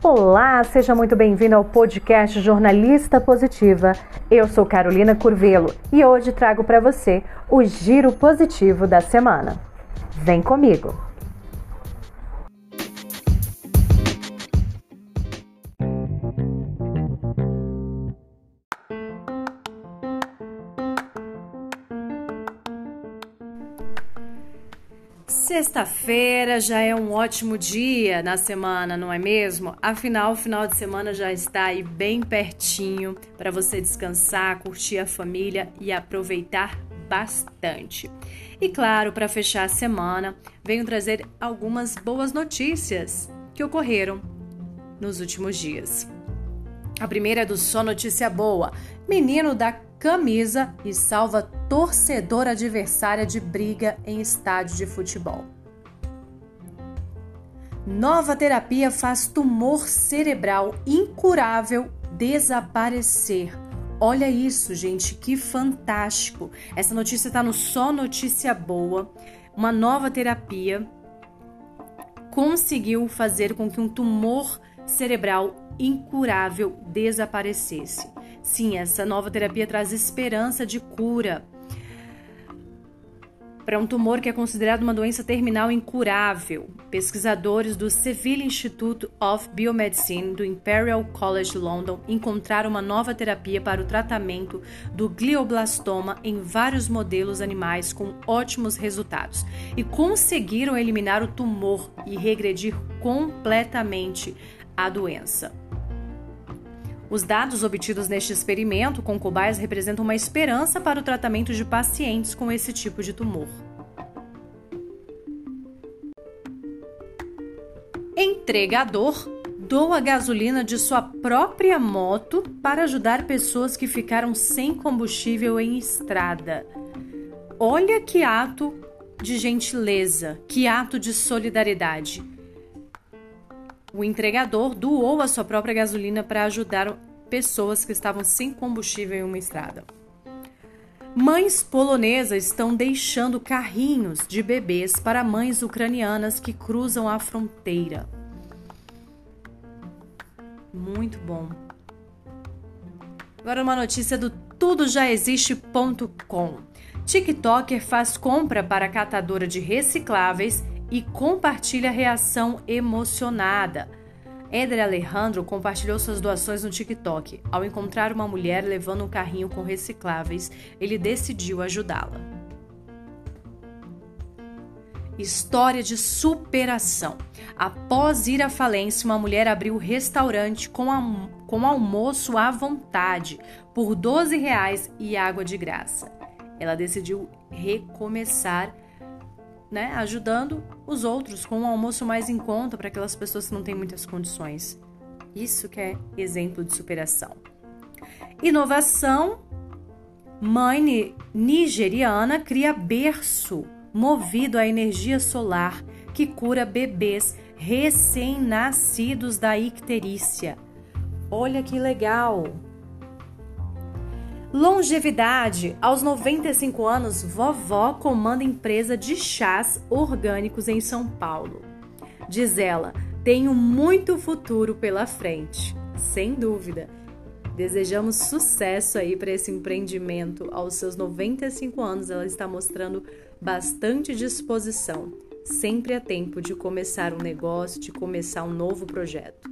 Olá, seja muito bem-vindo ao podcast Jornalista Positiva. Eu sou Carolina Curvelo e hoje trago para você o giro positivo da semana. Vem comigo! Sexta-feira já é um ótimo dia na semana, não é mesmo? Afinal, o final de semana já está aí bem pertinho para você descansar, curtir a família e aproveitar bastante. E claro, para fechar a semana, venho trazer algumas boas notícias que ocorreram nos últimos dias. A primeira é do Só Notícia Boa. Menino da camisa e salva torcedor adversária de briga em estádio de futebol. Nova terapia faz tumor cerebral incurável desaparecer. Olha isso, gente, que fantástico! Essa notícia está no Só Notícia Boa. Uma nova terapia conseguiu fazer com que um tumor cerebral incurável desaparecesse. Sim, essa nova terapia traz esperança de cura para um tumor que é considerado uma doença terminal incurável. Pesquisadores do Seville Institute of Biomedicine do Imperial College London encontraram uma nova terapia para o tratamento do glioblastoma em vários modelos animais com ótimos resultados e conseguiram eliminar o tumor e regredir completamente a doença. Os dados obtidos neste experimento com cobaias representam uma esperança para o tratamento de pacientes com esse tipo de tumor. Entregador doa gasolina de sua própria moto para ajudar pessoas que ficaram sem combustível em estrada. Olha que ato de gentileza, que ato de solidariedade. O entregador doou a sua própria gasolina para ajudar pessoas que estavam sem combustível em uma estrada. Mães polonesas estão deixando carrinhos de bebês para mães ucranianas que cruzam a fronteira. Muito bom. Agora uma notícia do tudojaexiste.com. TikToker faz compra para catadora de recicláveis e compartilha reação emocionada. Éder Alejandro compartilhou suas doações no TikTok. Ao encontrar uma mulher levando um carrinho com recicláveis, ele decidiu ajudá-la. História de superação. Após ir à falência, uma mulher abriu um restaurante com, com almoço à vontade por 12 reais e água de graça. Ela decidiu recomeçar né, ajudando os outros com um almoço mais em conta para aquelas pessoas que não têm muitas condições. Isso que é exemplo de superação. Inovação. Mãe nigeriana cria berço movido à energia solar que cura bebês recém-nascidos da icterícia. Olha que legal! Longevidade. Aos 95 anos, vovó comanda empresa de chás orgânicos em São Paulo. Diz ela: tenho muito futuro pela frente. Sem dúvida. Desejamos sucesso aí para esse empreendimento. Aos seus 95 anos, ela está mostrando bastante disposição. Sempre há tempo de começar um negócio, de começar um novo projeto.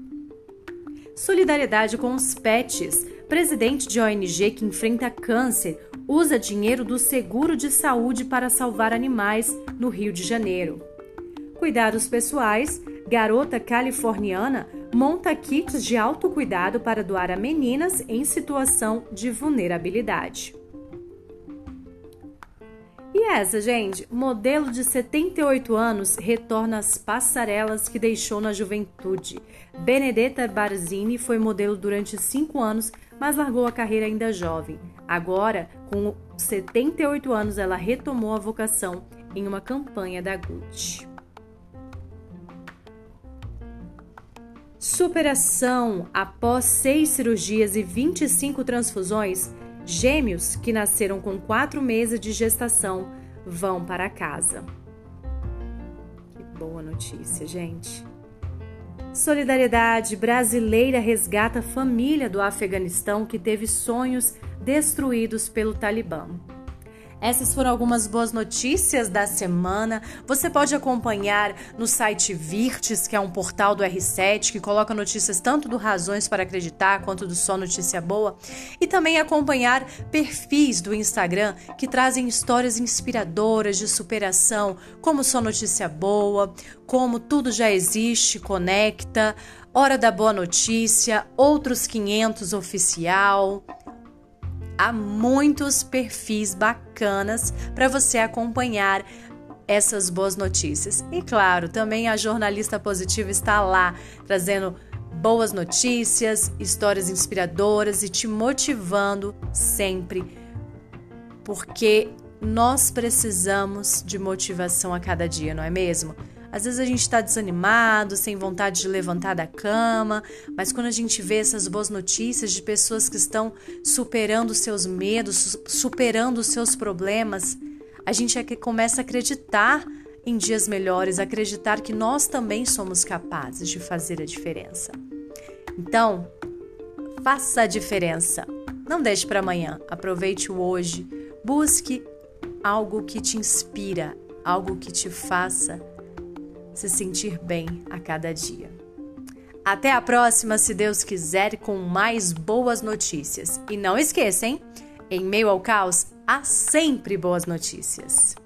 Solidariedade com os pets. Presidente de ONG que enfrenta câncer usa dinheiro do seguro de saúde para salvar animais no Rio de Janeiro. Cuidados pessoais. Garota californiana monta kits de autocuidado para doar a meninas em situação de vulnerabilidade. E essa, gente? Modelo de 78 anos retorna às passarelas que deixou na juventude. Benedetta Barzini foi modelo durante cinco anos, mas largou a carreira ainda jovem. Agora, com 78 anos, ela retomou a vocação em uma campanha da Gucci. Superação após seis cirurgias e 25 transfusões Gêmeos que nasceram com quatro meses de gestação vão para casa. Que boa notícia, gente. Solidariedade brasileira resgata a família do Afeganistão que teve sonhos destruídos pelo Talibã. Essas foram algumas boas notícias da semana. Você pode acompanhar no site Virtes, que é um portal do R7 que coloca notícias tanto do Razões para Acreditar quanto do Só Notícia Boa, e também acompanhar perfis do Instagram que trazem histórias inspiradoras de superação, como Só Notícia Boa, como Tudo Já Existe, Conecta, Hora da Boa Notícia, Outros 500 Oficial há muitos perfis bacanas para você acompanhar essas boas notícias. E claro, também a jornalista positiva está lá trazendo boas notícias, histórias inspiradoras e te motivando sempre, porque nós precisamos de motivação a cada dia, não é mesmo? Às vezes a gente está desanimado, sem vontade de levantar da cama, mas quando a gente vê essas boas notícias de pessoas que estão superando seus medos, superando os seus problemas, a gente é que começa a acreditar em dias melhores, acreditar que nós também somos capazes de fazer a diferença. Então, faça a diferença. Não deixe para amanhã. Aproveite o hoje. Busque algo que te inspira, algo que te faça se sentir bem a cada dia. Até a próxima, se Deus quiser, com mais boas notícias. E não esqueça, hein? Em meio ao caos, há sempre boas notícias.